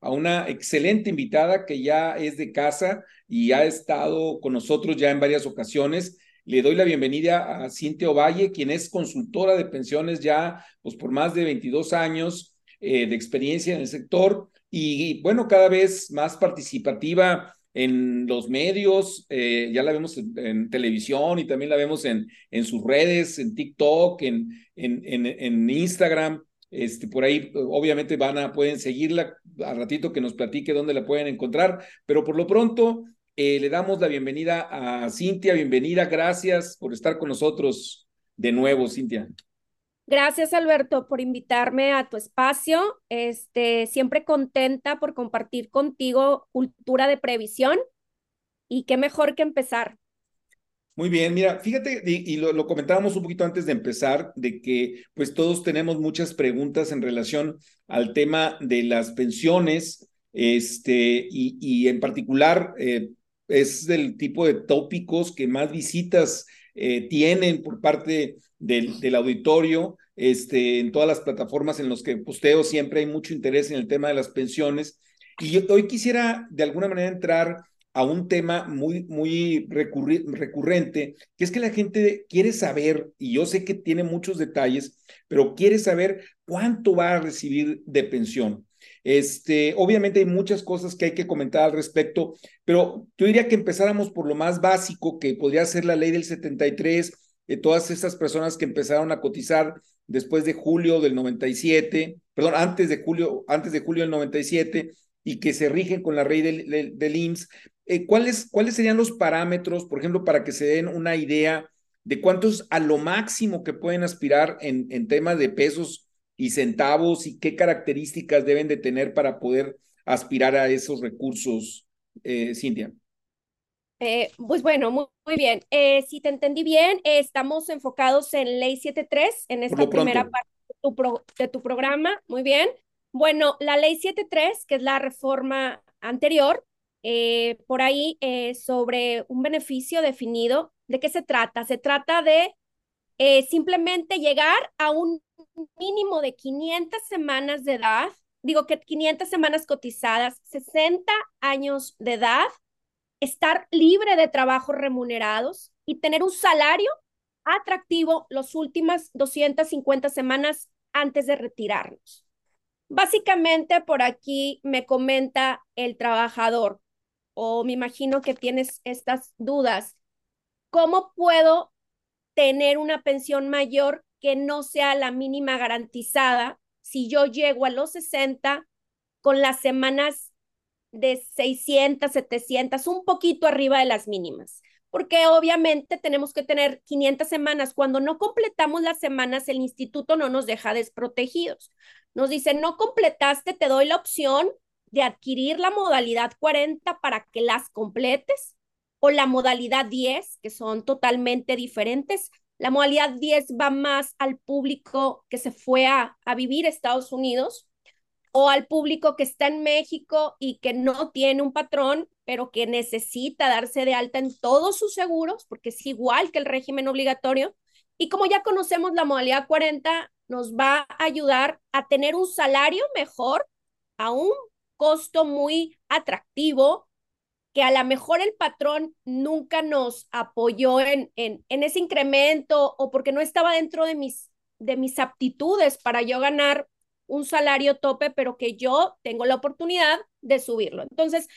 a una excelente invitada que ya es de casa y ha estado con nosotros ya en varias ocasiones. Le doy la bienvenida a Cintia Ovalle, quien es consultora de pensiones ya pues, por más de 22 años eh, de experiencia en el sector y, bueno, cada vez más participativa en los medios, eh, ya la vemos en, televisión y también la vemos en, en sus redes, en TikTok, en, en, en Instagram. Este, por ahí, obviamente, van a, pueden seguirla a ratito que nos platique dónde la pueden encontrar, pero por lo pronto eh, le damos la bienvenida a Cintia. Bienvenida, gracias por estar con nosotros de nuevo, Cintia. Gracias, Alberto, por invitarme a tu espacio. Este, siempre contenta por compartir contigo cultura de previsión y qué mejor que empezar. Muy bien, mira, fíjate, y, lo, comentábamos un poquito antes de empezar, de que pues todos tenemos muchas preguntas en relación al tema de las pensiones, este, y, en particular eh, es del tipo de tópicos que más visitas eh, tienen por parte del, del, auditorio, este, en todas las plataformas en las que posteo siempre hay mucho interés en el tema de las pensiones. Y yo hoy quisiera de alguna manera entrar a un tema muy, muy recurrente, que es que la gente quiere saber, y yo sé que tiene muchos detalles, pero quiere saber cuánto va a recibir de pensión. Este, obviamente hay muchas cosas que hay que comentar al respecto, pero yo diría que empezáramos por lo más básico, que podría ser la ley del 73, de todas estas personas que empezaron a cotizar después de julio del 97, perdón, antes de julio, antes de julio del 97, y que se rigen con la ley del, del, IMSS, eh, ¿cuáles, ¿cuáles serían los parámetros, por ejemplo, para que se den una idea de cuántos a lo máximo que pueden aspirar en, en temas de pesos y centavos y qué características deben de tener para poder aspirar a esos recursos, eh, Cintia? Eh, pues bueno, muy, bien. Eh, si te entendí bien, estamos enfocados en Ley 73, en esta primera parte de tu, de tu programa. Muy bien. Bueno, la ley 73, que es la reforma anterior, eh, por ahí eh, sobre un beneficio definido. ¿De qué se trata? Se trata de eh, simplemente llegar a un mínimo de 500 semanas de edad, digo que 500 semanas cotizadas, 60 años de edad, estar libre de trabajos remunerados y tener un salario atractivo las últimas 250 semanas antes de retirarnos. Básicamente por aquí me comenta el trabajador, o me imagino que tienes estas dudas. ¿Cómo puedo tener una pensión mayor que no sea la mínima garantizada si yo llego a los 60 con las semanas de 600, 700, un poquito arriba de las mínimas? porque obviamente tenemos que tener 500 semanas. Cuando no completamos las semanas, el instituto no nos deja desprotegidos. Nos dice, no completaste, te doy la opción de adquirir la modalidad 40 para que las completes o la modalidad 10, que son totalmente diferentes. La modalidad 10 va más al público que se fue a, a vivir a Estados Unidos o al público que está en México y que no tiene un patrón, pero que necesita darse de alta en todos sus seguros, porque es igual que el régimen obligatorio. Y como ya conocemos la modalidad 40, nos va a ayudar a tener un salario mejor a un costo muy atractivo, que a lo mejor el patrón nunca nos apoyó en, en, en ese incremento o porque no estaba dentro de mis, de mis aptitudes para yo ganar un salario tope, pero que yo tengo la oportunidad de subirlo. Entonces,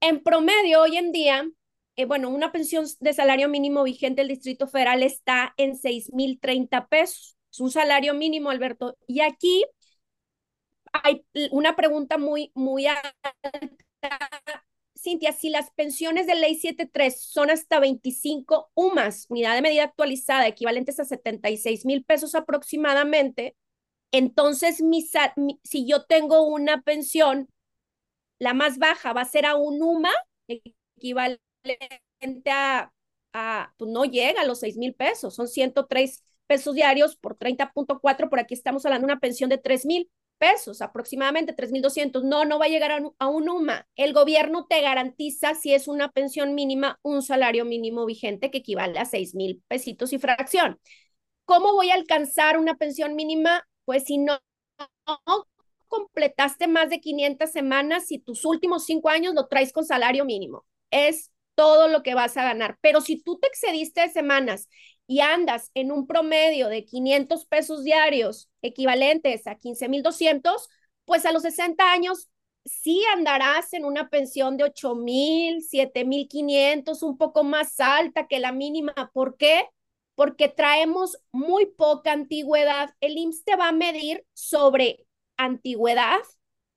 en promedio, hoy en día, eh, bueno, una pensión de salario mínimo vigente del Distrito Federal está en 6.030 pesos. Es un salario mínimo, Alberto. Y aquí hay una pregunta muy, muy alta. Cintia, si las pensiones de ley 73 son hasta 25 UMAS, unidad de medida actualizada, equivalentes a 76 mil pesos aproximadamente, entonces, si yo tengo una pensión la más baja va a ser a un UMA, equivalente a, a pues no llega a los 6 mil pesos, son 103 pesos diarios por 30.4, por aquí estamos hablando de una pensión de 3 mil pesos, aproximadamente 3.200. No, no va a llegar a un, UMA. El gobierno te garantiza, si es una pensión mínima, un salario mínimo vigente que equivale a 6 mil pesitos y fracción. ¿Cómo voy a alcanzar una pensión mínima? Pues si no, no completaste más de 500 semanas, si tus últimos cinco años lo traes con salario mínimo. Es todo lo que vas a ganar. Pero si tú te excediste de semanas y andas en un promedio de 500 pesos diarios equivalentes a 15,200, pues a los 60 años sí andarás en una pensión de 8,000, 7,500, un poco más alta que la mínima. ¿Por qué? Porque traemos muy poca antigüedad. El IMSS te va a medir sobre antigüedad,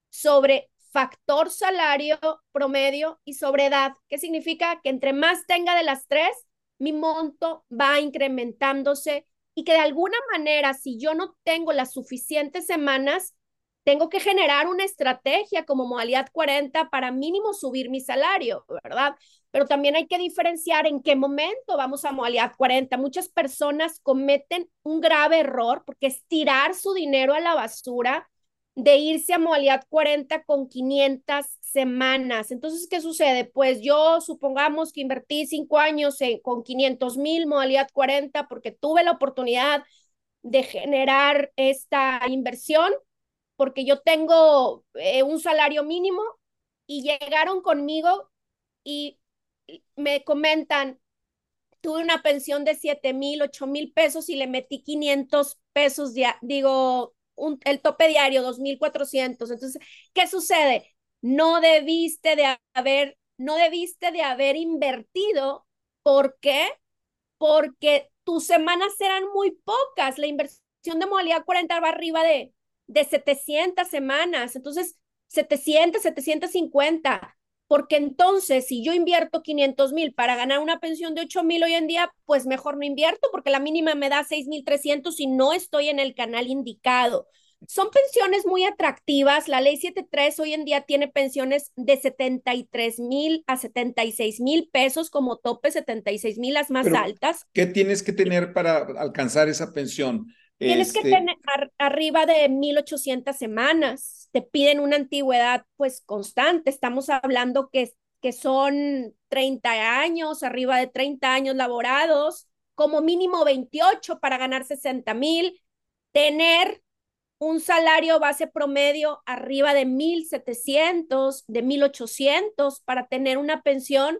sobre factor salario promedio y sobre edad. ¿Qué significa? Que entre más tenga de las tres, mi monto va incrementándose y que de alguna manera, si yo no tengo las suficientes semanas, tengo que generar una estrategia como modalidad 40 para mínimo subir mi salario, ¿verdad? Pero también hay que diferenciar en qué momento vamos a modalidad 40. Muchas personas cometen un grave error porque es tirar su dinero a la basura de irse a modalidad 40 con 500 semanas. Entonces, ¿qué sucede? Pues yo supongamos que invertí cinco años con 500 mil modalidad 40 porque tuve la oportunidad de generar esta inversión porque yo tengo eh, un salario mínimo y llegaron conmigo y me comentan, tuve una pensión de 7 mil, 8 mil pesos y le metí 500 pesos, ya, digo, el tope diario, 2.400. Entonces, ¿qué sucede? No debiste de haber, no debiste de haber invertido. ¿Por qué? Porque tus semanas eran muy pocas. La inversión de modalidad 40 va arriba de, de 700 semanas. Entonces, 700, 750 porque entonces si yo invierto 500 mil para ganar una pensión de 8 mil hoy en día, pues mejor no invierto porque la mínima me da 6 mil 300 y no estoy en el canal indicado. Son pensiones muy atractivas. La ley 73 hoy en día tiene pensiones de 73 mil a 76 mil pesos como tope, 76 mil las más altas. ¿Qué tienes que tener para alcanzar esa pensión? Tienes que este tener arriba de 1800 semanas. Te piden una antigüedad pues constante. Estamos hablando que, que son 30 años, arriba de 30 años laborados, como mínimo 28 para ganar 60 mil. Tener un salario base promedio arriba de 1700, de 1800 para tener una pensión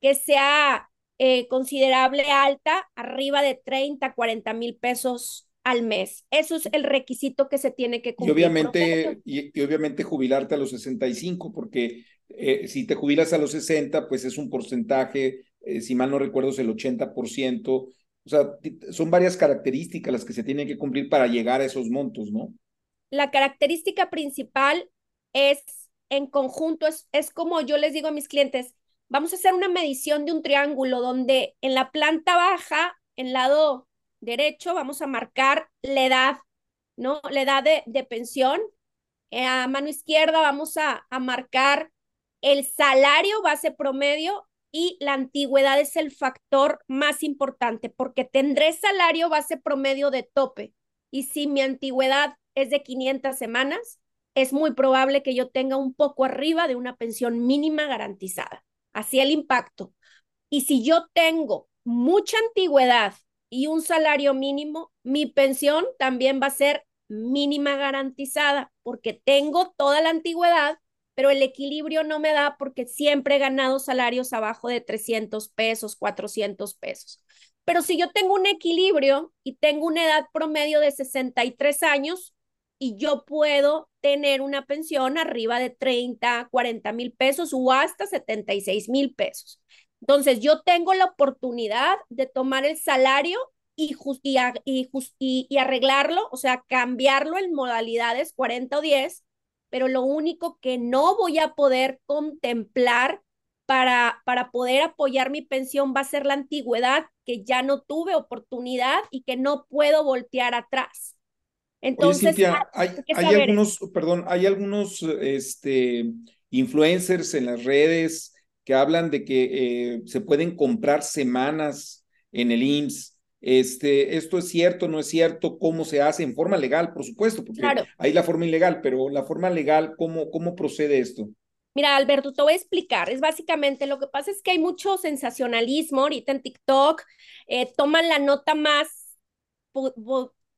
que sea eh, considerable alta, arriba de 30, 40 mil pesos al mes. Eso es el requisito que se tiene que cumplir. Y obviamente, y, obviamente jubilarte a los 65, porque eh, si te jubilas a los 60, pues es un porcentaje, eh, si mal no recuerdo, es el 80%. O sea, son varias características las que se tienen que cumplir para llegar a esos montos, ¿no? La característica principal es en conjunto, es, es como yo les digo a mis clientes, vamos a hacer una medición de un triángulo donde en la planta baja, en lado derecho vamos a marcar la edad, ¿no? La edad de, de pensión. Eh, a mano izquierda vamos a, a marcar el salario base promedio y la antigüedad es el factor más importante porque tendré salario base promedio de tope y si mi antigüedad es de 500 semanas, es muy probable que yo tenga un poco arriba de una pensión mínima garantizada. Así el impacto. Y si yo tengo mucha antigüedad y un salario mínimo, mi pensión también va a ser mínima garantizada porque tengo toda la antigüedad, pero el equilibrio no me da porque siempre he ganado salarios abajo de 300 pesos, 400 pesos. Pero si yo tengo un equilibrio y tengo una edad promedio de 63 años y yo puedo tener una pensión arriba de 30, 40 mil pesos o hasta 76 mil pesos. Entonces, yo tengo la oportunidad de tomar el salario y, y, y, arreglarlo, o sea, cambiarlo en modalidades 40 o 10, pero lo único que no voy a poder contemplar para, para poder apoyar mi pensión va a ser la antigüedad, que ya no tuve oportunidad y que no puedo voltear atrás. Entonces, hay, hay algunos, perdón, hay algunos este, influencers en las redes que hablan de que eh, se pueden comprar semanas en el IMSS. Este, ¿Esto es cierto, no es cierto? ¿Cómo se hace? En forma legal, por supuesto, porque hay la forma ilegal, pero la forma legal, ¿cómo, cómo procede esto? Mira, Alberto, te voy a explicar. Es básicamente lo que pasa es que hay mucho sensacionalismo ahorita en TikTok. Eh, toman la nota más,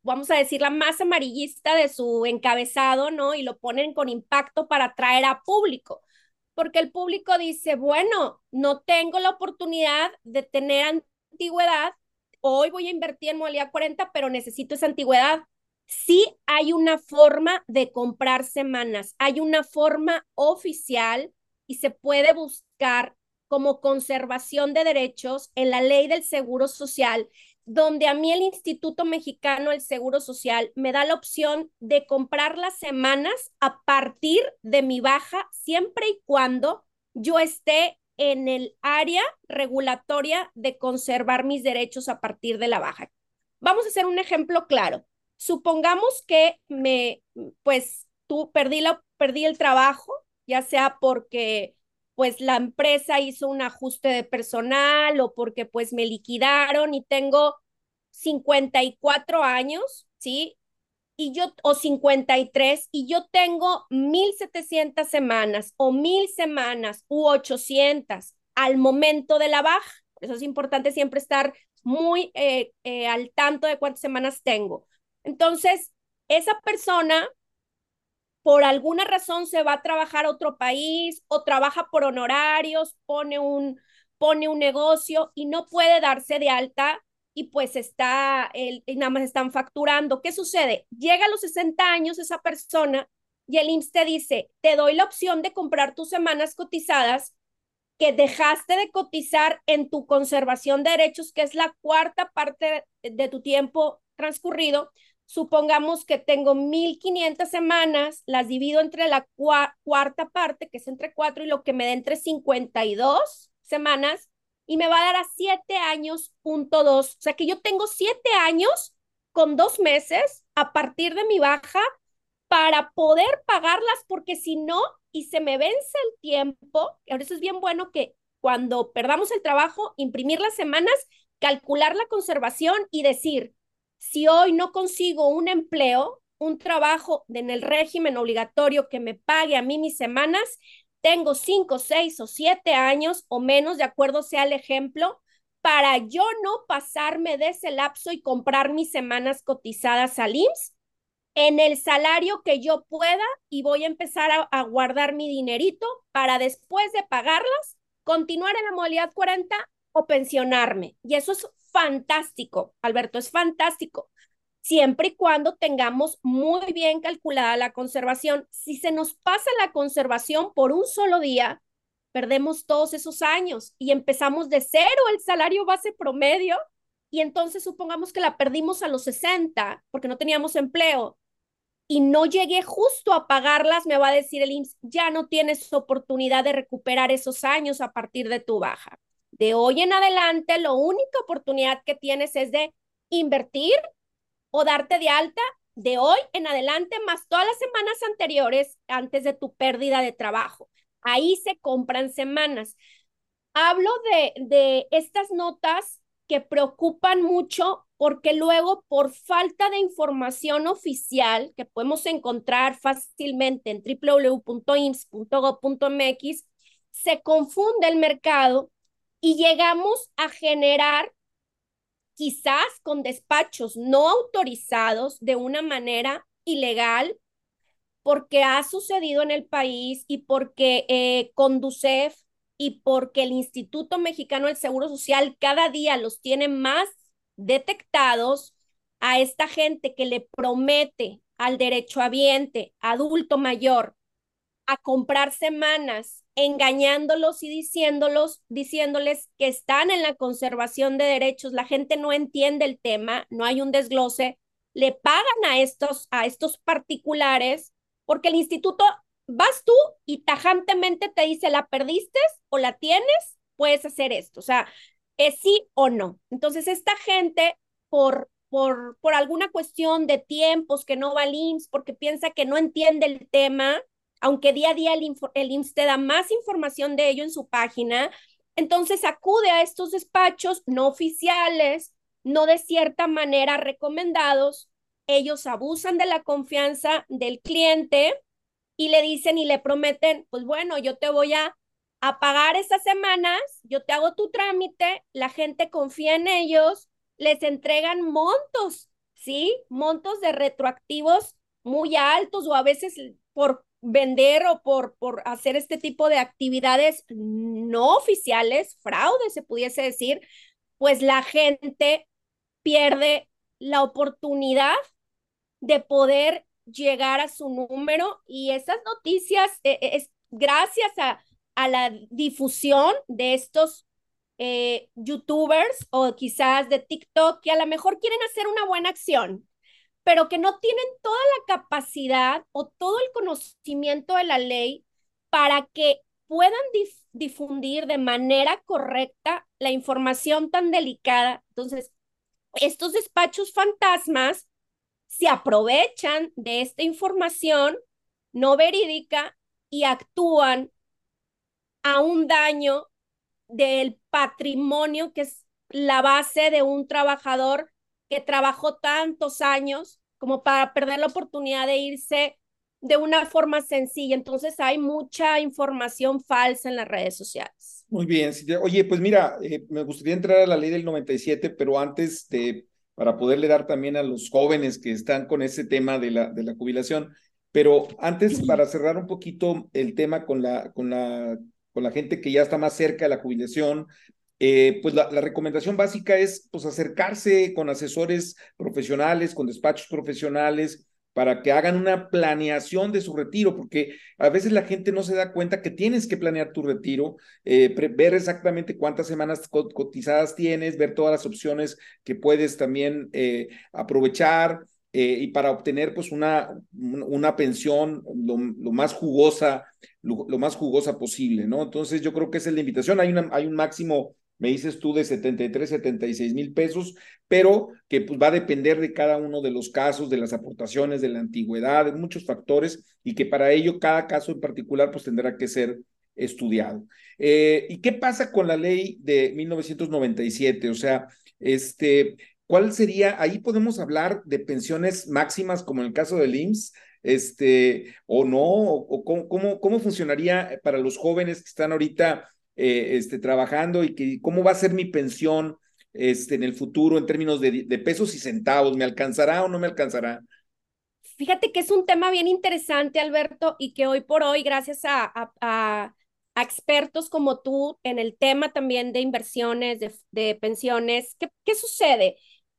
vamos a decir, la más amarillista de su encabezado, ¿no? Y lo ponen con impacto para atraer a público. Porque el público dice, bueno, no tengo la oportunidad de tener antigüedad, hoy voy a invertir en modalidad 40, pero necesito esa antigüedad. Sí hay una forma de comprar semanas, hay una forma oficial y se puede buscar como conservación de derechos en la ley del Seguro Social, donde a mí el Instituto Mexicano del Seguro Social me da la opción de comprar las semanas a partir de mi baja, siempre y cuando yo esté en el área regulatoria de conservar mis derechos a partir de la baja. Vamos a hacer un ejemplo claro. Supongamos que me, pues, tú perdí, la, perdí el trabajo, ya sea porque pues la empresa hizo un ajuste de personal o porque pues me liquidaron y tengo 54 años, ¿sí? y yo, o 53, y yo tengo 1700 semanas o 1000 semanas u 800 al momento de la baja. Eso es importante siempre estar muy eh, eh, al tanto de cuántas semanas tengo. Entonces, esa persona, por alguna razón, se va a trabajar a otro país o trabaja por honorarios, pone un, pone un negocio y no puede darse de alta y pues está, el, y nada más están facturando. ¿Qué sucede? Llega a los 60 años esa persona y el IMSS te dice, te doy la opción de comprar tus semanas cotizadas que dejaste de cotizar en tu conservación de derechos, que es la cuarta parte de tu tiempo transcurrido. Supongamos que tengo 1.500 semanas, las divido entre la cuarta parte, que es entre cuatro, y lo que me da entre 52 semanas, y me va a dar a siete años, punto dos. O sea que yo tengo siete años con dos meses a partir de mi baja para poder pagarlas, porque si no, y se me vence el tiempo, ahora eso es bien bueno que cuando perdamos el trabajo, imprimir las semanas, calcular la conservación y decir, si hoy no consigo un empleo, un trabajo en el régimen obligatorio que me pague a mí mis semanas, tengo cinco, seis o siete años o menos, de acuerdo sea el ejemplo, para yo no pasarme de ese lapso y comprar mis semanas cotizadas al IMSS en el salario que yo pueda y voy a empezar a, guardar mi dinerito para después de pagarlas, continuar en la modalidad 40 o pensionarme. Y eso es fantástico, Alberto, es fantástico siempre y cuando tengamos muy bien calculada la conservación. Si se nos pasa la conservación por un solo día, perdemos todos esos años y empezamos de cero el salario base promedio y entonces supongamos que la perdimos a los 60 porque no teníamos empleo y no llegué justo a pagarlas, me va a decir el IMSS, ya no tienes oportunidad de recuperar esos años a partir de tu baja. De hoy en adelante, la única oportunidad que tienes es de invertir o darte de alta de hoy en adelante más todas las semanas anteriores antes de tu pérdida de trabajo. Ahí se compran semanas. Hablo de, de estas notas que preocupan mucho porque luego por falta de información oficial que podemos encontrar fácilmente en www.ims.gov.mx, se confunde el mercado y llegamos a generar quizás con despachos no autorizados de una manera ilegal, porque ha sucedido en el país y porque eh, Conducef y porque el Instituto Mexicano del Seguro Social cada día los tiene más detectados a esta gente que le promete al derechohabiente adulto mayor a comprar semanas engañándolos y diciéndolos, diciéndoles que están en la conservación de derechos. La gente no entiende el tema, no hay un desglose. Le pagan a estos, a estos particulares porque el instituto vas tú y tajantemente te dice, ¿la perdiste o la tienes? Puedes hacer esto. O sea, es sí o no. Entonces, esta gente, por, por, por alguna cuestión de tiempos que no va al IMSS, porque piensa que no entiende el tema, aunque día a día el, el IMSS te da más información de ello en su página, entonces acude a estos despachos no oficiales, no de cierta manera recomendados, ellos abusan de la confianza del cliente y le dicen y le prometen, pues bueno, yo te voy a, a pagar estas semanas, yo te hago tu trámite, la gente confía en ellos, les entregan montos, ¿sí? Montos de retroactivos muy altos o a veces por vender o por, por hacer este tipo de actividades no oficiales, fraude se pudiese decir, pues la gente pierde la oportunidad de poder llegar a su número y esas noticias eh, eh, es gracias a, a la difusión de estos eh, youtubers o quizás de TikTok que a lo mejor quieren hacer una buena acción, pero que no tienen toda la capacidad o todo el conocimiento de la ley para que puedan difundir de manera correcta la información tan delicada. Entonces, estos despachos fantasmas se aprovechan de esta información no verídica y actúan a un daño del patrimonio que es la base de un trabajador que trabajó tantos años como para perder la oportunidad de irse de una forma sencilla. Entonces hay mucha información falsa en las redes sociales. Muy bien. Oye, pues mira, eh, me gustaría entrar a la ley del 97, pero antes de, para poderle dar también a los jóvenes que están con ese tema de la, de la jubilación, pero antes, para cerrar un poquito el tema con la, con la, con la gente que ya está más cerca de la jubilación, eh, pues la, recomendación básica es pues acercarse con asesores profesionales, con despachos profesionales, para que hagan una planeación de su retiro, porque a veces la gente no se da cuenta que tienes que planear tu retiro, eh, ver exactamente cuántas semanas cotizadas tienes, ver todas las opciones que puedes también eh, aprovechar. y para obtener pues una, una pensión lo, más jugosa, lo, más jugosa posible, ¿no? Entonces yo creo que esa es la invitación. Hay, una, hay un máximo me dices tú de 73, 76 mil pesos, pero que pues, va a depender de cada uno de los casos, de las aportaciones, de la antigüedad, de muchos factores, y que para ello cada caso en particular pues tendrá que ser estudiado. Eh, ¿Y qué pasa con la ley de 1997? O sea, este, ¿cuál sería? Ahí podemos hablar de pensiones máximas como en el caso del IMSS, este, o no, o, cómo, cómo, cómo funcionaría para los jóvenes que están ahorita eh, este, trabajando y que, cómo va a ser mi pensión este, en el futuro en términos de, de pesos y centavos. ¿Me alcanzará o no me alcanzará? Fíjate que es un tema bien interesante, Alberto, y que hoy por hoy, gracias a, a, a, expertos como tú en el tema también de inversiones, de, de pensiones, ¿qué, ¿qué sucede?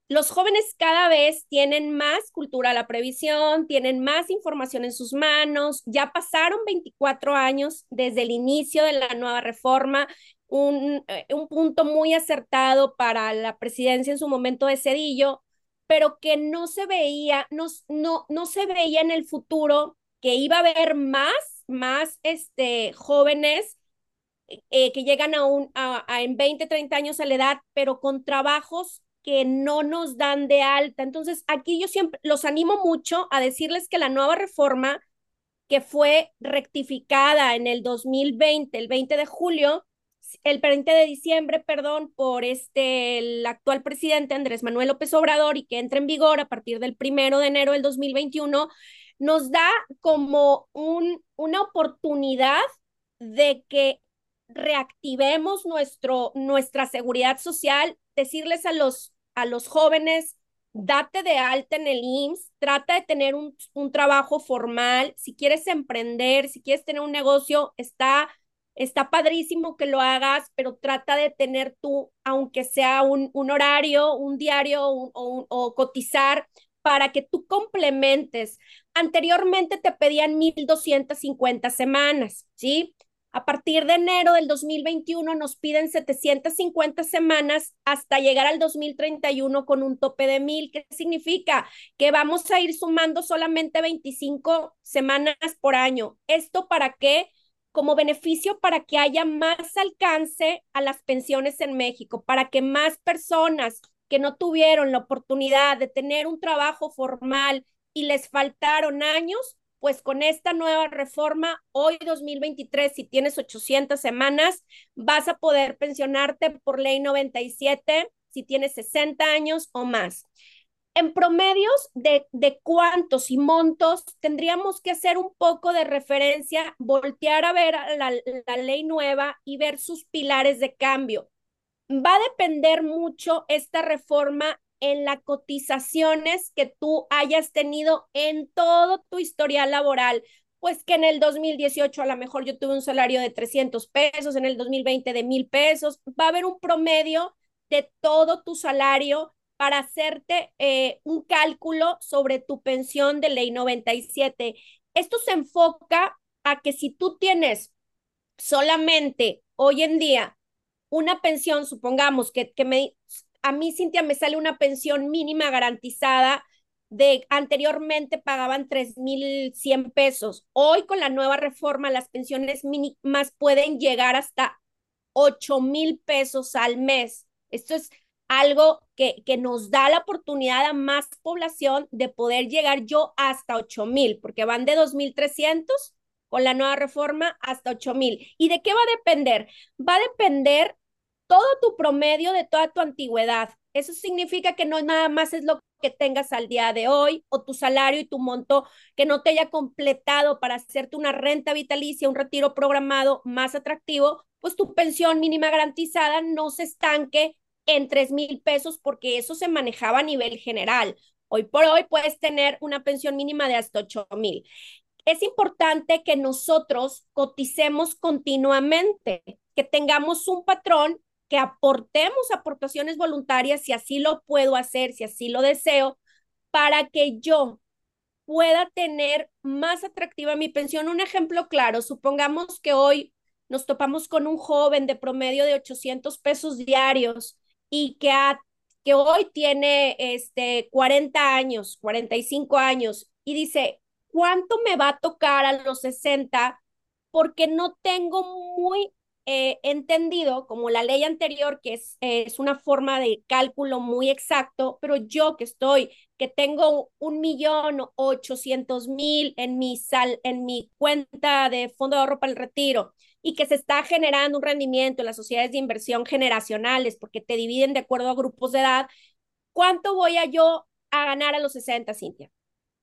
Los jóvenes cada vez tienen más cultura a la previsión, tienen más información en sus manos, ya pasaron 24 años desde el inicio de la nueva reforma, un, eh, un punto muy acertado para la presidencia en su momento de Cedillo, pero que no se veía, no, no, no se veía en el futuro que iba a haber más, más este, jóvenes eh, que llegan a un, a, a en 20, 30 años a la edad, pero con trabajos que no nos dan de alta. Entonces, aquí yo siempre los animo mucho a decirles que la nueva reforma que fue rectificada en el 2020, el 20 de julio, el 20 de diciembre, perdón, por este, el actual presidente Andrés Manuel López Obrador y que entra en vigor a partir del primero de enero del 2021, nos da como un, una oportunidad de que reactivemos nuestro, nuestra seguridad social, decirles a los a los jóvenes, date de alta en el IMSS, trata de tener un, un trabajo formal, si quieres emprender, si quieres tener un negocio, está, está padrísimo que lo hagas, pero trata de tener tú, aunque sea un, un horario, un diario o, o cotizar para que tú complementes. Anteriormente te pedían 1.250 semanas, ¿sí? A partir de enero del 2021 nos piden 750 semanas hasta llegar al 2031 con un tope de mil. ¿Qué significa? Que vamos a ir sumando solamente 25 semanas por año. ¿Esto para qué? Como beneficio para que haya más alcance a las pensiones en México, para que más personas que no tuvieron la oportunidad de tener un trabajo formal y les faltaron años, pues con esta nueva reforma, hoy 2023, si tienes 800 semanas, vas a poder pensionarte por ley 97 si tienes 60 años o más. En promedios de, de cuántos y montos tendríamos que hacer un poco de referencia, voltear a ver la, la ley nueva y ver sus pilares de cambio. Va a depender mucho esta reforma en las cotizaciones que tú hayas tenido en todo tu historial laboral. Pues que en el 2018 a lo mejor yo tuve un salario de 300 pesos, en el 2020 de mil pesos. Va a haber un promedio de todo tu salario para hacerte eh, un cálculo sobre tu pensión de ley 97. Esto se enfoca a que si tú tienes solamente hoy en día una pensión, supongamos que, que me, a mí, Cintia, me sale una pensión mínima garantizada de anteriormente pagaban 3.100 pesos. Hoy con la nueva reforma las pensiones mínimas pueden llegar hasta 8.000 pesos al mes. Esto es algo que, que nos da la oportunidad a más población de poder llegar yo hasta 8.000, porque van de 2.300 con la nueva reforma hasta 8.000. ¿Y de qué va a depender? Va a depender todo tu promedio de toda tu antigüedad. Eso significa que no nada más es lo que tengas al día de hoy o tu salario y tu monto que no te haya completado para hacerte una renta vitalicia, un retiro programado más atractivo, pues tu pensión mínima garantizada no se estanque en tres mil pesos porque eso se manejaba a nivel general. Hoy por hoy puedes tener una pensión mínima de hasta ocho mil. Es importante que nosotros coticemos continuamente, que tengamos un patrón que aportemos aportaciones voluntarias, si así lo puedo hacer, si así lo deseo, para que yo pueda tener más atractiva mi pensión. Un ejemplo claro, supongamos que hoy nos topamos con un joven de promedio de 800 pesos diarios y que, que hoy tiene este, 40 años, 45 años y dice, ¿cuánto me va a tocar a los 60? Porque no tengo muy eh, entendido como la ley anterior, que es, es una forma de cálculo muy exacto, pero yo que estoy, que tengo un millón ochocientos mil en mi, sal, en mi cuenta de fondo de ahorro para el retiro y que se está generando un rendimiento en las sociedades de inversión generacionales porque te dividen de acuerdo a grupos de edad, ¿cuánto voy a yo a ganar a los 60, Cintia?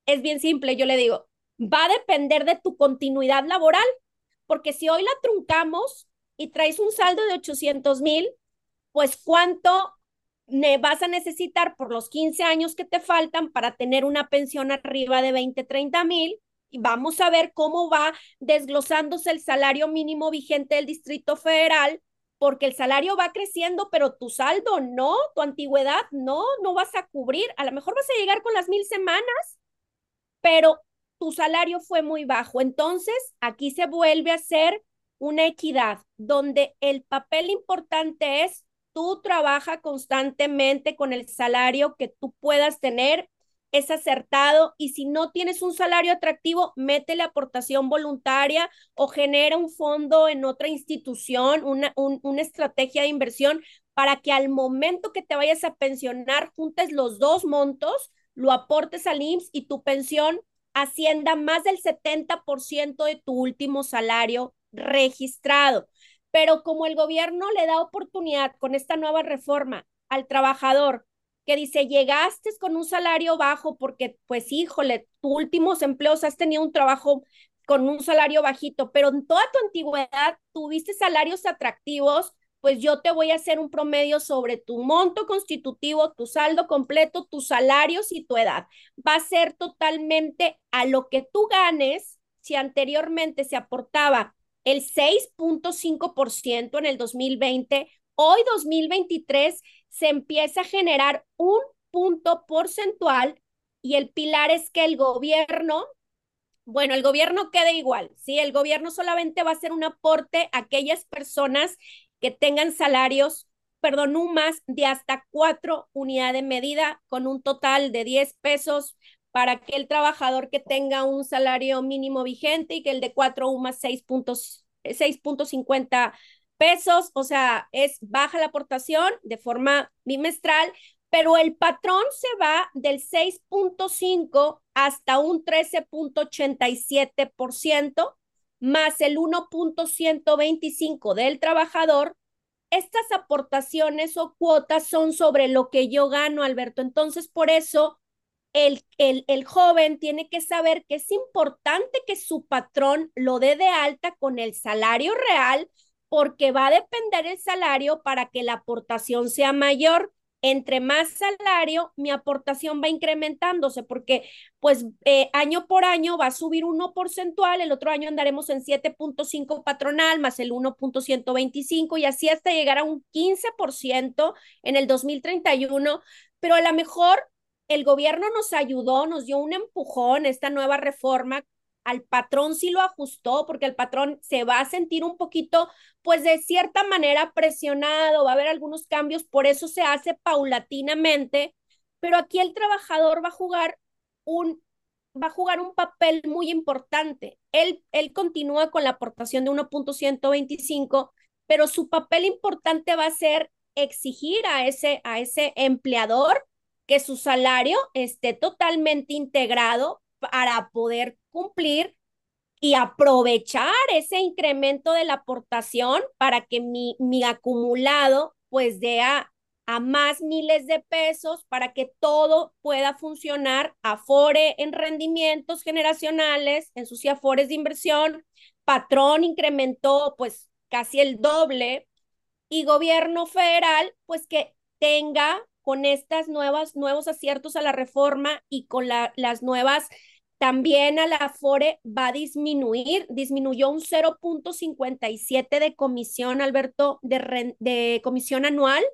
Es bien simple, yo le digo, va a depender de tu continuidad laboral, porque si hoy la truncamos, y traes un saldo de 800 mil, pues cuánto vas a necesitar por los 15 años que te faltan para tener una pensión arriba de 20, 30 mil. Y vamos a ver cómo va desglosándose el salario mínimo vigente del Distrito Federal, porque el salario va creciendo, pero tu saldo no, tu antigüedad no, no vas a cubrir. A lo mejor vas a llegar con las mil semanas, pero tu salario fue muy bajo. Entonces, aquí se vuelve a hacer una equidad donde el papel importante es tú trabaja constantemente con el salario que tú puedas tener, es acertado y si no tienes un salario atractivo, mete la aportación voluntaria o genera un fondo en otra institución, una, una estrategia de inversión para que al momento que te vayas a pensionar juntes los dos montos, lo aportes al IMSS y tu pensión ascienda más del 70% de tu último salario registrado. Pero como el gobierno le da oportunidad con esta nueva reforma al trabajador que dice, llegaste con un salario bajo porque, pues, híjole, tus últimos empleos has tenido un trabajo con un salario bajito, pero en toda tu antigüedad tuviste salarios atractivos, pues yo te voy a hacer un promedio sobre tu monto constitutivo, tu saldo completo, tus salarios y tu edad. Va a ser totalmente a lo que tú ganes. Si anteriormente se aportaba el 6.5% en el 2020. Hoy 2023 se empieza a generar un punto porcentual y el pilar es que el gobierno, bueno, el gobierno quede igual, ¿sí? El gobierno solamente va a hacer un aporte a aquellas personas que tengan salarios, perdón, un más de hasta cuatro unidades de medida con un total de 10 pesos para aquel trabajador que tenga un salario mínimo vigente y que el de 4 UMAS 6.50 pesos, o sea, es baja la aportación de forma bimestral, pero el patrón se va del 6.5 hasta un 13.87%, más el 1.125 del trabajador, estas aportaciones o cuotas son sobre lo que yo gano, Alberto. Entonces, por eso el, el, el, joven tiene que saber que es importante que su patrón lo dé de alta con el salario real, porque va a depender el salario para que la aportación sea mayor. Entre más salario, mi aportación va incrementándose porque pues eh, año por año va a subir uno porcentual, el otro año andaremos en 7.5 patronal más el 1.125 y así hasta llegar a un 15% en el 2031, pero a lo mejor el gobierno nos ayudó, nos dio un empujón esta nueva reforma al patrón sí lo ajustó porque el patrón se va a sentir un poquito, pues de cierta manera presionado, va a haber algunos cambios, por eso se hace paulatinamente, pero aquí el trabajador va a jugar un va a jugar un papel muy importante. Él, él continúa con la aportación de 1.125, pero su papel importante va a ser exigir a ese, a ese empleador que su salario esté totalmente integrado para poder cumplir y aprovechar ese incremento de la aportación para que mi, mi acumulado pues dé a, más miles de pesos para que todo pueda funcionar afore en rendimientos generacionales, en sus afores de inversión, patrón incrementó pues casi el doble y gobierno federal pues que tenga con estas nuevas nuevos aciertos a la reforma y con la, las nuevas también a la Afore va a disminuir, disminuyó un 0.57 de comisión, Alberto, de, de comisión anual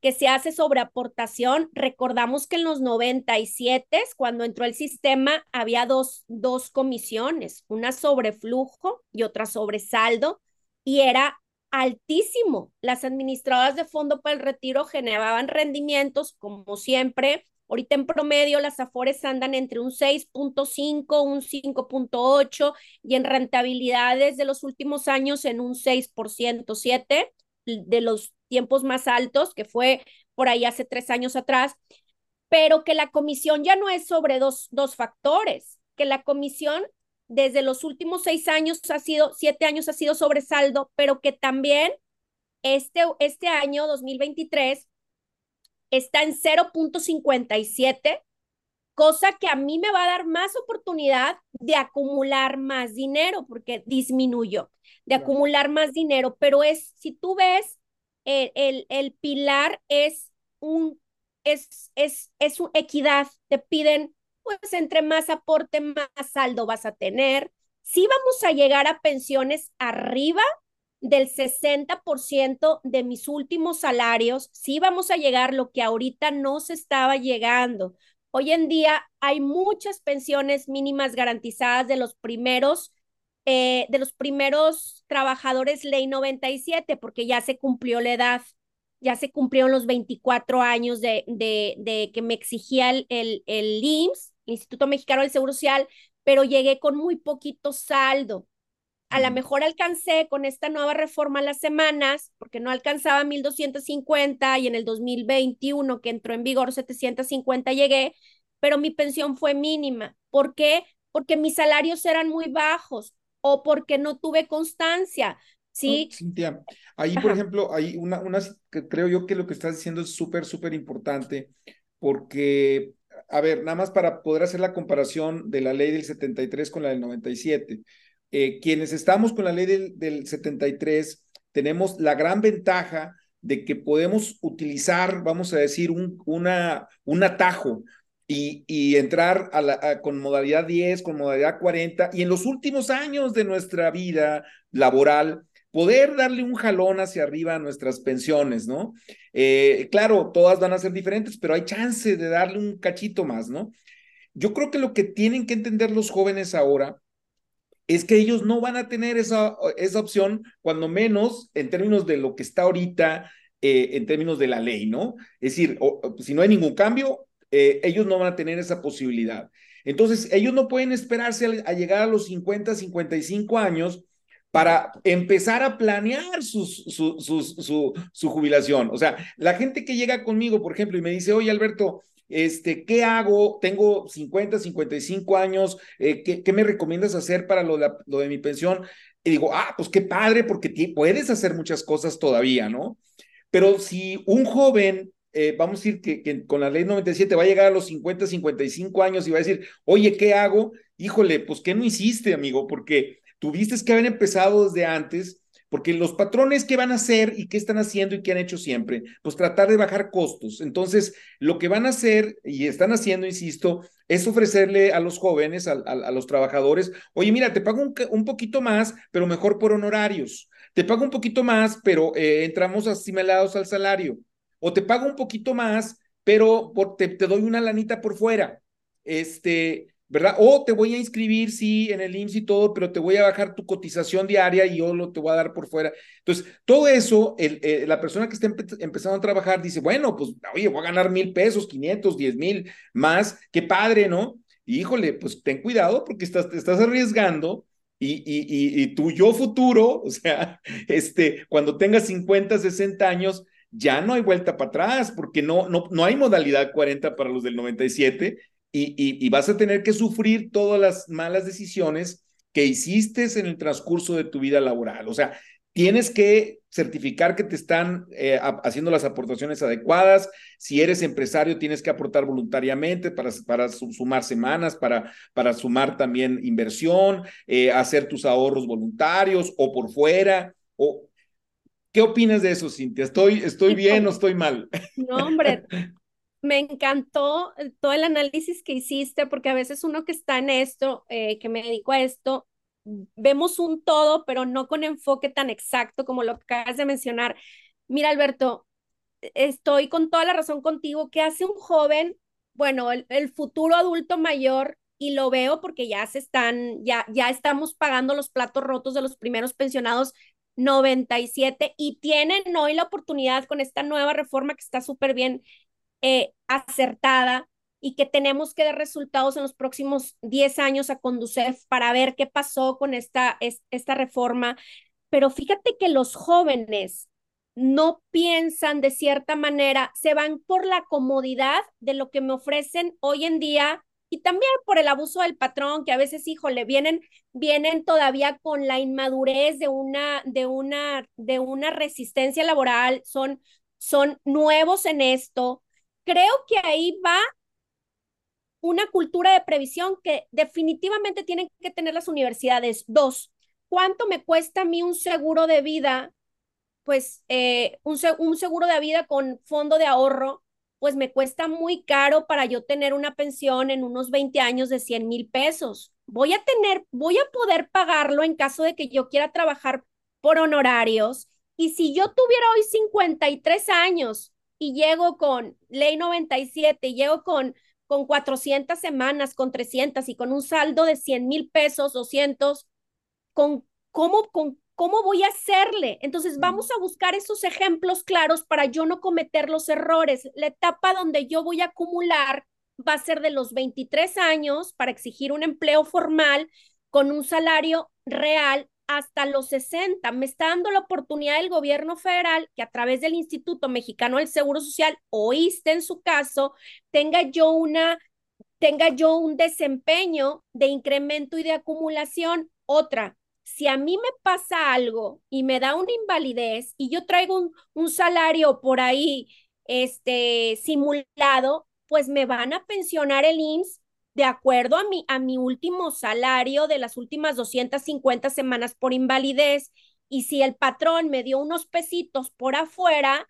que se hace sobre aportación. Recordamos que en los 97, cuando entró el sistema, había dos, dos comisiones, una sobre flujo y otra sobre saldo, y era altísimo. Las administradoras de fondo para el retiro generaban rendimientos, como siempre, Ahorita en promedio las Afores andan entre un 6.5, un 5.8 y en rentabilidades de los últimos años en un 6%, 7 de los tiempos más altos, que fue por ahí hace tres años atrás, pero que la comisión ya no es sobre dos, dos factores, que la comisión desde los últimos seis años ha sido, siete años ha sido sobresaldo, pero que también este, este año 2023 está en 0.57, cosa que a mí me va a dar más oportunidad de acumular más dinero, porque disminuyó, de acumular más dinero, pero es, si tú ves, el, el, el pilar es un, es, es, es una equidad, te piden, pues entre más aporte, más saldo vas a tener. Si vamos a llegar a pensiones arriba del 60% de mis últimos salarios, sí vamos a llegar lo que ahorita no se estaba llegando. Hoy en día hay muchas pensiones mínimas garantizadas de los primeros, eh, de los primeros trabajadores ley 97, porque ya se cumplió la edad, ya se cumplieron los 24 años de, de, de que me exigía el, el, el IMSS, el Instituto Mexicano del Seguro Social, pero llegué con muy poquito saldo a lo mejor alcancé con esta nueva reforma las semanas, porque no alcanzaba 1250 y en el 2021 que entró en vigor 750 llegué, pero mi pensión fue mínima. ¿Por qué? Porque mis salarios eran muy bajos o porque no tuve constancia. Sí. Cintia, ahí, por ejemplo, hay una, una, creo yo que lo que estás diciendo es súper, súper importante, porque, a ver, nada más para poder hacer la comparación de la ley del 73 con la del 97 eh, quienes estamos con la ley del, del 73 tenemos la gran ventaja de que podemos utilizar, vamos a decir, un, una, un atajo y, y entrar a la, con modalidad 10, con modalidad 40, y en los últimos años de nuestra vida laboral, poder darle un jalón hacia arriba a nuestras pensiones, ¿no? Eh, claro, todas van a ser diferentes, pero hay chance de darle un cachito más, ¿no? Yo creo que lo que tienen que entender los jóvenes ahora es que ellos no van a tener esa, esa opción, cuando menos en términos de lo que está ahorita, eh, en términos de la ley, ¿no? Es decir, si no hay ningún cambio, eh, ellos no van a tener esa posibilidad. Entonces, ellos no pueden esperarse a, llegar a los 50, 55 años para empezar a planear sus, su, su, su, jubilación. O sea, la gente que llega conmigo, por ejemplo, y me dice, oye, Alberto, este, ¿qué hago? Tengo 50, 55 años, eh, ¿qué, ¿qué, me recomiendas hacer para lo de, lo de mi pensión? Y digo, ah, pues qué padre, porque puedes hacer muchas cosas todavía, ¿no? Pero si un joven, eh, vamos a decir que, que, con la ley 97 va a llegar a los 50, 55 años y va a decir, oye, ¿qué hago? Híjole, pues ¿qué no hiciste, amigo? Porque tuviste que haber empezado desde antes porque los patrones, ¿qué van a hacer y qué están haciendo y qué han hecho siempre? Pues tratar de bajar costos. Entonces, lo que van a hacer y están haciendo, insisto, es ofrecerle a los jóvenes, a, los trabajadores, oye, mira, te pago un, poquito más, pero mejor por honorarios. Te pago un poquito más, pero eh, entramos asimilados al salario. O te pago un poquito más, pero te, te doy una lanita por fuera. Este, ¿verdad? O te voy a inscribir, sí, en el IMSS y todo, pero te voy a bajar tu cotización diaria y yo lo te voy a dar por fuera. Entonces, todo eso, el, eh, la persona que está empezando a trabajar dice, bueno, pues, oye, voy a ganar mil pesos, quinientos, diez mil más, qué padre, ¿no? Y híjole, pues ten cuidado porque estás, te estás arriesgando y, y, y, y tu yo futuro, o sea, este, cuando tengas 50, 60 años, ya no hay vuelta para atrás, porque no, no, no hay modalidad 40 para los del 97 y, vas a tener que sufrir todas las malas decisiones que hiciste en el transcurso de tu vida laboral. O sea, tienes que certificar que te están eh, haciendo las aportaciones adecuadas. Si eres empresario, tienes que aportar voluntariamente para, para sumar semanas, para, para sumar también inversión, eh, hacer tus ahorros voluntarios o por fuera. O, ¿Qué opinas de eso, Cintia? ¿Estoy, estoy bien o estoy mal? No, hombre, me encantó eh, todo el análisis que hiciste, porque a veces uno que está en esto, eh, que me dedico a esto, vemos un todo, pero no con enfoque tan exacto como lo que acabas de mencionar. Mira, Alberto, estoy con toda la razón contigo. ¿Qué hace un joven? Bueno, el, el futuro adulto mayor, y lo veo porque ya se están, ya, ya estamos pagando los platos rotos de los primeros pensionados 97 y tienen hoy la oportunidad con esta nueva reforma que está súper bien eh, acertada y que tenemos que dar resultados en los próximos 10 años a Conducef para ver qué pasó con esta, esta reforma. Pero fíjate que los jóvenes no piensan de cierta manera, se van por la comodidad de lo que me ofrecen hoy en día y también por el abuso del patrón, que a veces, híjole, vienen, vienen todavía con la inmadurez de una, de una, de una resistencia laboral, son, son nuevos en esto, creo que ahí va una cultura de previsión que definitivamente tienen que tener las universidades. Dos, ¿cuánto me cuesta a mí un seguro de vida? Pues eh, un, un seguro de vida con fondo de ahorro, pues me cuesta muy caro para yo tener una pensión en unos 20 años de 100 mil pesos. Voy a tener, voy a poder pagarlo en caso de que yo quiera trabajar por honorarios. Y si yo tuviera hoy 53 años y llego con ley 97 y llego con, con 400 semanas, con 300 y con un saldo de 100 mil pesos, 200, con cómo, con cómo voy a hacerle. Entonces vamos a buscar esos ejemplos claros para yo no cometer los errores. La etapa donde yo voy a acumular va a ser de los 23 años para exigir un empleo formal con un salario real hasta los 60. Me está dando la oportunidad el gobierno federal que a través del Instituto Mexicano del Seguro Social, oíste en su caso, tenga yo una tenga yo un desempeño de incremento y de acumulación. Otra, si a mí me pasa algo y me da una invalidez y yo traigo un, un salario por ahí este, simulado, pues me van a pensionar el IMSS de acuerdo a mi, a mi último salario de las últimas 250 semanas por invalidez. Y si el patrón me dio unos pesitos por afuera,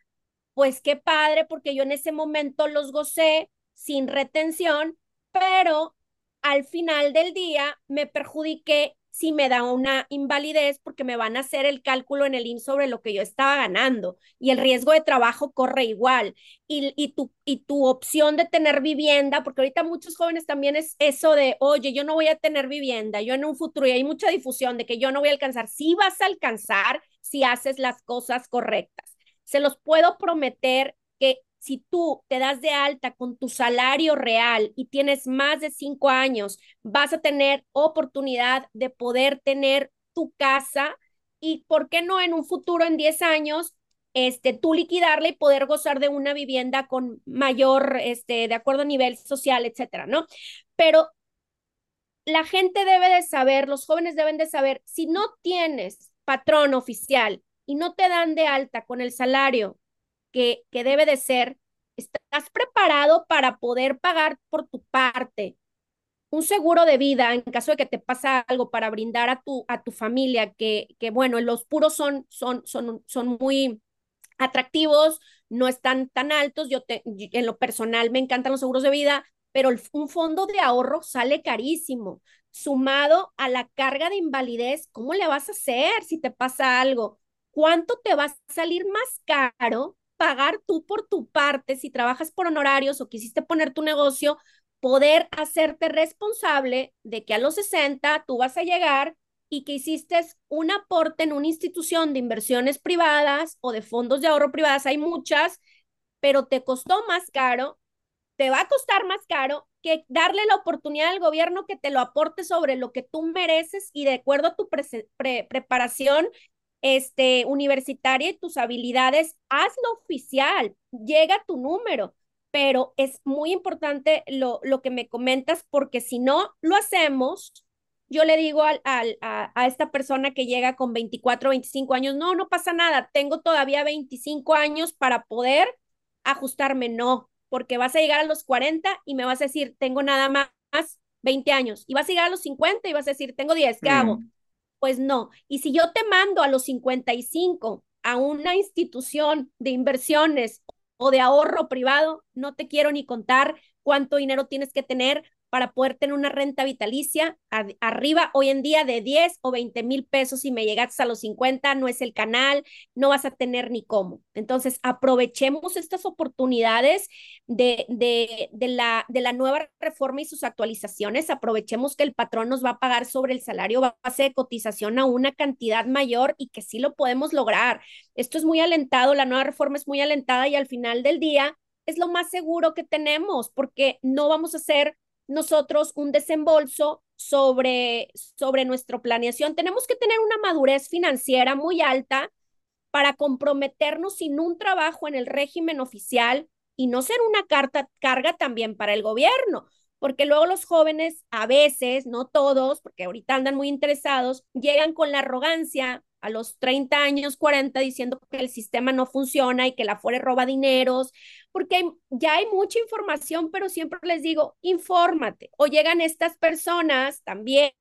pues qué padre, porque yo en ese momento los gocé sin retención, pero al final del día me perjudiqué si me da una invalidez porque me van a hacer el cálculo en el IMSS sobre lo que yo estaba ganando y el riesgo de trabajo corre igual. Y, y, tu, y tu opción de tener vivienda, porque ahorita muchos jóvenes también es eso de, oye, yo no voy a tener vivienda, yo en un futuro, y hay mucha difusión de que yo no voy a alcanzar. Sí vas a alcanzar si haces las cosas correctas. Se los puedo prometer que si tú te das de alta con tu salario real y tienes más de cinco años, vas a tener oportunidad de poder tener tu casa y, ¿por qué no en un futuro, en 10 años, este, tú liquidarla y poder gozar de una vivienda con mayor, este, de acuerdo a nivel social, etcétera, ¿no? Pero la gente debe de saber, los jóvenes deben de saber, si no tienes patrón oficial y no te dan de alta con el salario que, que debe de ser, estás preparado para poder pagar por tu parte un seguro de vida en caso de que te pasa algo para brindar a tu, a tu familia, que, que bueno, los puros son, son, son, son muy atractivos, no están tan altos. Yo en lo personal me encantan los seguros de vida, pero un fondo de ahorro sale carísimo. Sumado a la carga de invalidez, ¿cómo le vas a hacer si te pasa algo? ¿Cuánto te va a salir más caro pagar tú por tu parte si trabajas por honorarios o quisiste poner tu negocio? Poder hacerte responsable de que a los 60 tú vas a llegar y que hiciste un aporte en una institución de inversiones privadas o de fondos de ahorro privadas, hay muchas, pero te costó más caro, te va a costar más caro que darle la oportunidad al gobierno que te lo aporte sobre lo que tú mereces y de acuerdo a tu preparación este, universitaria y tus habilidades, hazlo oficial, llega tu número, pero es muy importante lo, lo que me comentas porque si no lo hacemos, yo le digo al, al, a, a, esta persona que llega con 24, 25 años, no, no pasa nada, tengo todavía 25 años para poder ajustarme, no, porque vas a llegar a los 40 y me vas a decir, tengo nada más 20 años, y vas a llegar a los 50 y vas a decir, tengo 10, ¿qué hago? Pues no, y si yo te mando a los 55 a una institución de inversiones o de ahorro privado, no te quiero ni contar cuánto dinero tienes que tener para poder tener una renta vitalicia arriba hoy en día de 10 o 20 mil pesos. Si me llegas a los 50, no es el canal, no vas a tener ni cómo. Entonces, aprovechemos estas oportunidades de, la, de la nueva reforma y sus actualizaciones. Aprovechemos que el patrón nos va a pagar sobre el salario base de cotización a una cantidad mayor y que sí lo podemos lograr. Esto es muy alentado, la nueva reforma es muy alentada y al final del día es lo más seguro que tenemos porque no vamos a hacer nosotros un desembolso sobre, sobre nuestra planeación. Tenemos que tener una madurez financiera muy alta para comprometernos sin un trabajo en el régimen oficial y no ser una carga también para el gobierno, porque luego los jóvenes a veces, no todos, porque ahorita andan muy interesados, llegan con la arrogancia a los 30 años, 40, diciendo que el sistema no funciona y que la FORE roba dineros, porque ya hay mucha información, pero siempre les digo, infórmate. O llegan estas personas también,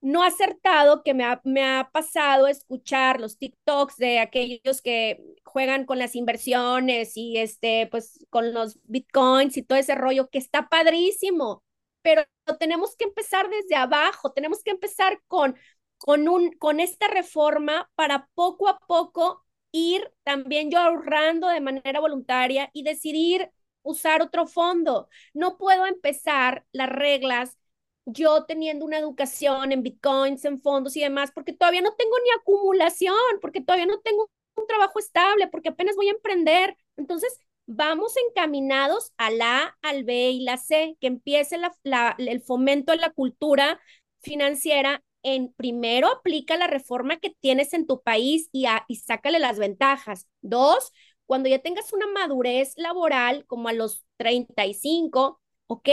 no acertado, que me ha, me ha pasado escuchar los TikToks de aquellos que juegan con las inversiones y este, pues con los bitcoins y todo ese rollo, que está padrísimo, pero tenemos que empezar desde abajo, tenemos que empezar con con, un, con esta reforma para poco a poco ir también yo ahorrando de manera voluntaria y decidir usar otro fondo. No puedo empezar las reglas yo teniendo una educación en bitcoins, en fondos y demás, porque todavía no tengo ni acumulación, porque todavía no tengo un trabajo estable, porque apenas voy a emprender. Entonces, vamos encaminados a la A, al B y la C, que empiece la, el fomento de la cultura financiera en primero aplica la reforma que tienes en tu país y, y sácale las ventajas. Dos, cuando ya tengas una madurez laboral como a los 35, ok,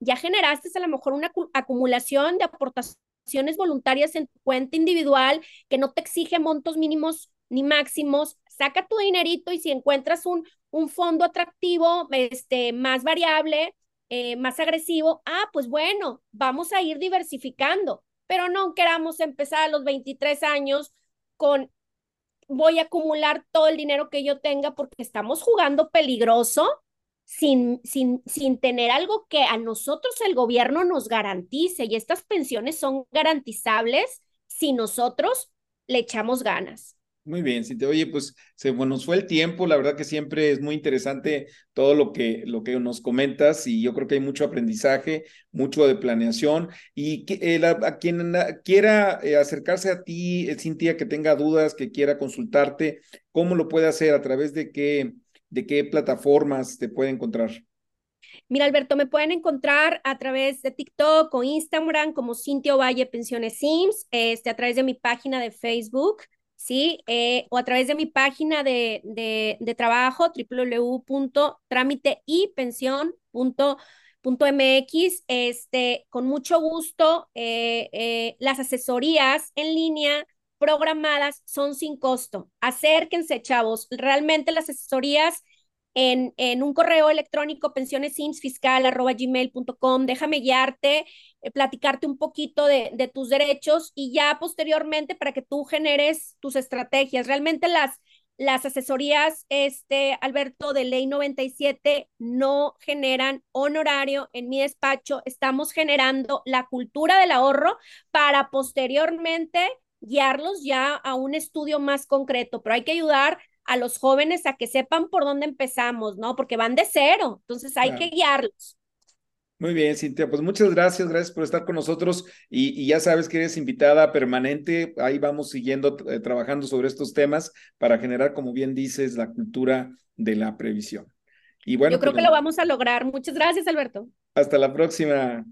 ya generaste a lo mejor una acumulación de aportaciones voluntarias en tu cuenta individual que no te exige montos mínimos ni máximos, saca tu dinerito y si encuentras un, un fondo atractivo, este, más variable, eh, más agresivo, ah, pues bueno, vamos a ir diversificando pero no queramos empezar a los 23 años con voy a acumular todo el dinero que yo tenga porque estamos jugando peligroso sin, sin, sin tener algo que a nosotros el gobierno nos garantice y estas pensiones son garantizables si nosotros le echamos ganas. Muy bien, te Oye, pues se nos fue el tiempo. La verdad que siempre es muy interesante todo lo que, lo que nos comentas y yo creo que hay mucho aprendizaje, mucho de planeación. Y eh, a quien quiera eh, acercarse a ti, eh, Cintia, que tenga dudas, que quiera consultarte, ¿cómo lo puede hacer? ¿A través de qué, de qué plataformas te puede encontrar? Mira, Alberto, me pueden encontrar a través de TikTok o Instagram como Cintia Valle Pensiones Sims, este, a través de mi página de Facebook ¿sí? Eh, o a través de mi página de, de, de trabajo, www.trámiteypensión.mx. Este, con mucho gusto, eh, eh, las asesorías en línea programadas son sin costo. Acérquense, chavos. Realmente las asesorías en, en un correo electrónico pensionesinsfiscal.gmail.com. Déjame guiarte, eh, platicarte un poquito de, de, tus derechos y ya posteriormente para que tú generes tus estrategias. Realmente las, las asesorías, este, Alberto, de ley 97 no generan honorario en mi despacho. Estamos generando la cultura del ahorro para posteriormente guiarlos ya a un estudio más concreto, pero hay que ayudar a los jóvenes a que sepan por dónde empezamos, ¿no? Porque van de cero, entonces hay que guiarlos. Muy bien, Cintia, pues muchas gracias, gracias por estar con nosotros y, ya sabes que eres invitada permanente, ahí vamos siguiendo, eh, trabajando sobre estos temas para generar, como bien dices, la cultura de la previsión. Y bueno, Yo creo pues que lo vamos a lograr. Muchas gracias, Alberto. Hasta la próxima.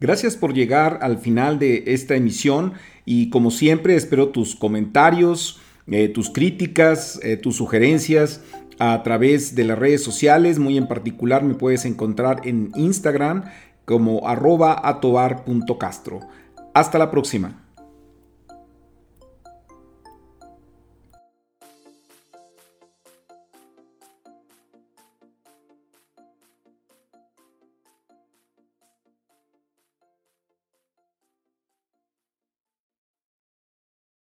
Gracias por llegar al final de esta emisión y como siempre espero tus comentarios, eh, tus críticas, eh, tus sugerencias a través de las redes sociales. Muy en particular me puedes encontrar en Instagram como arroba atobar.castro. Hasta la próxima.